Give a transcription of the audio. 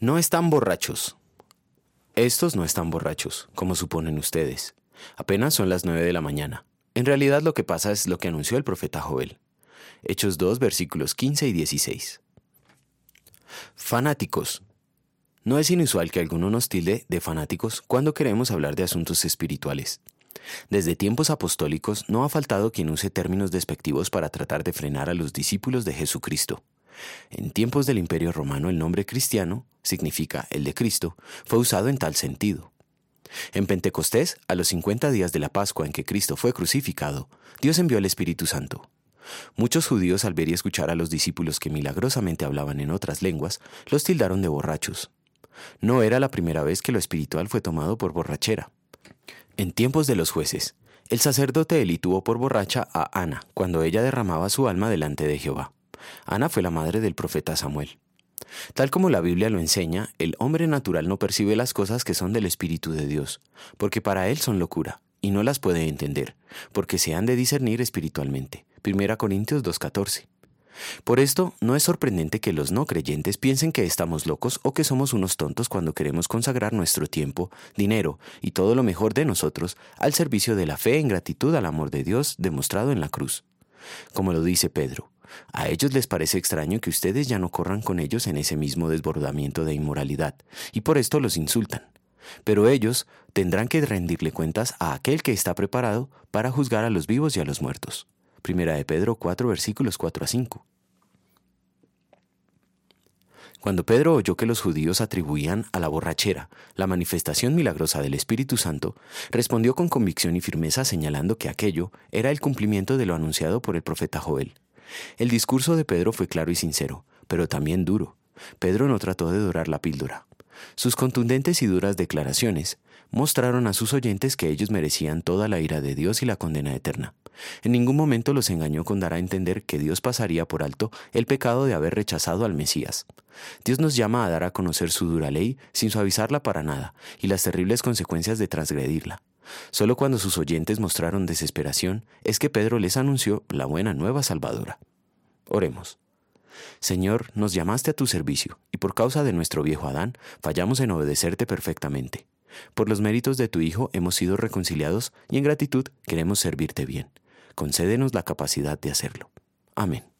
No están borrachos. Estos no están borrachos, como suponen ustedes. Apenas son las nueve de la mañana. En realidad lo que pasa es lo que anunció el profeta Joel. Hechos 2, versículos 15 y 16. Fanáticos. No es inusual que alguno nos tilde de fanáticos cuando queremos hablar de asuntos espirituales. Desde tiempos apostólicos no ha faltado quien use términos despectivos para tratar de frenar a los discípulos de Jesucristo. En tiempos del Imperio Romano el nombre cristiano, significa el de Cristo, fue usado en tal sentido. En Pentecostés, a los 50 días de la Pascua en que Cristo fue crucificado, Dios envió el Espíritu Santo. Muchos judíos al ver y escuchar a los discípulos que milagrosamente hablaban en otras lenguas, los tildaron de borrachos. No era la primera vez que lo espiritual fue tomado por borrachera. En tiempos de los jueces, el sacerdote Eli tuvo por borracha a Ana cuando ella derramaba su alma delante de Jehová. Ana fue la madre del profeta Samuel. Tal como la Biblia lo enseña, el hombre natural no percibe las cosas que son del Espíritu de Dios, porque para él son locura, y no las puede entender, porque se han de discernir espiritualmente. 1 Corintios 2.14. Por esto, no es sorprendente que los no creyentes piensen que estamos locos o que somos unos tontos cuando queremos consagrar nuestro tiempo, dinero y todo lo mejor de nosotros al servicio de la fe en gratitud al amor de Dios demostrado en la cruz. Como lo dice Pedro, a ellos les parece extraño que ustedes ya no corran con ellos en ese mismo desbordamiento de inmoralidad, y por esto los insultan. Pero ellos tendrán que rendirle cuentas a aquel que está preparado para juzgar a los vivos y a los muertos. Primera de Pedro 4 versículos 4 a 5. Cuando Pedro oyó que los judíos atribuían a la borrachera la manifestación milagrosa del Espíritu Santo, respondió con convicción y firmeza señalando que aquello era el cumplimiento de lo anunciado por el profeta Joel. El discurso de Pedro fue claro y sincero, pero también duro. Pedro no trató de dorar la píldora. Sus contundentes y duras declaraciones mostraron a sus oyentes que ellos merecían toda la ira de Dios y la condena eterna. En ningún momento los engañó con dar a entender que Dios pasaría por alto el pecado de haber rechazado al Mesías. Dios nos llama a dar a conocer su dura ley sin suavizarla para nada y las terribles consecuencias de transgredirla. Solo cuando sus oyentes mostraron desesperación es que Pedro les anunció la buena nueva salvadora. Oremos. Señor, nos llamaste a tu servicio, y por causa de nuestro viejo Adán, fallamos en obedecerte perfectamente. Por los méritos de tu Hijo hemos sido reconciliados y en gratitud queremos servirte bien. Concédenos la capacidad de hacerlo. Amén.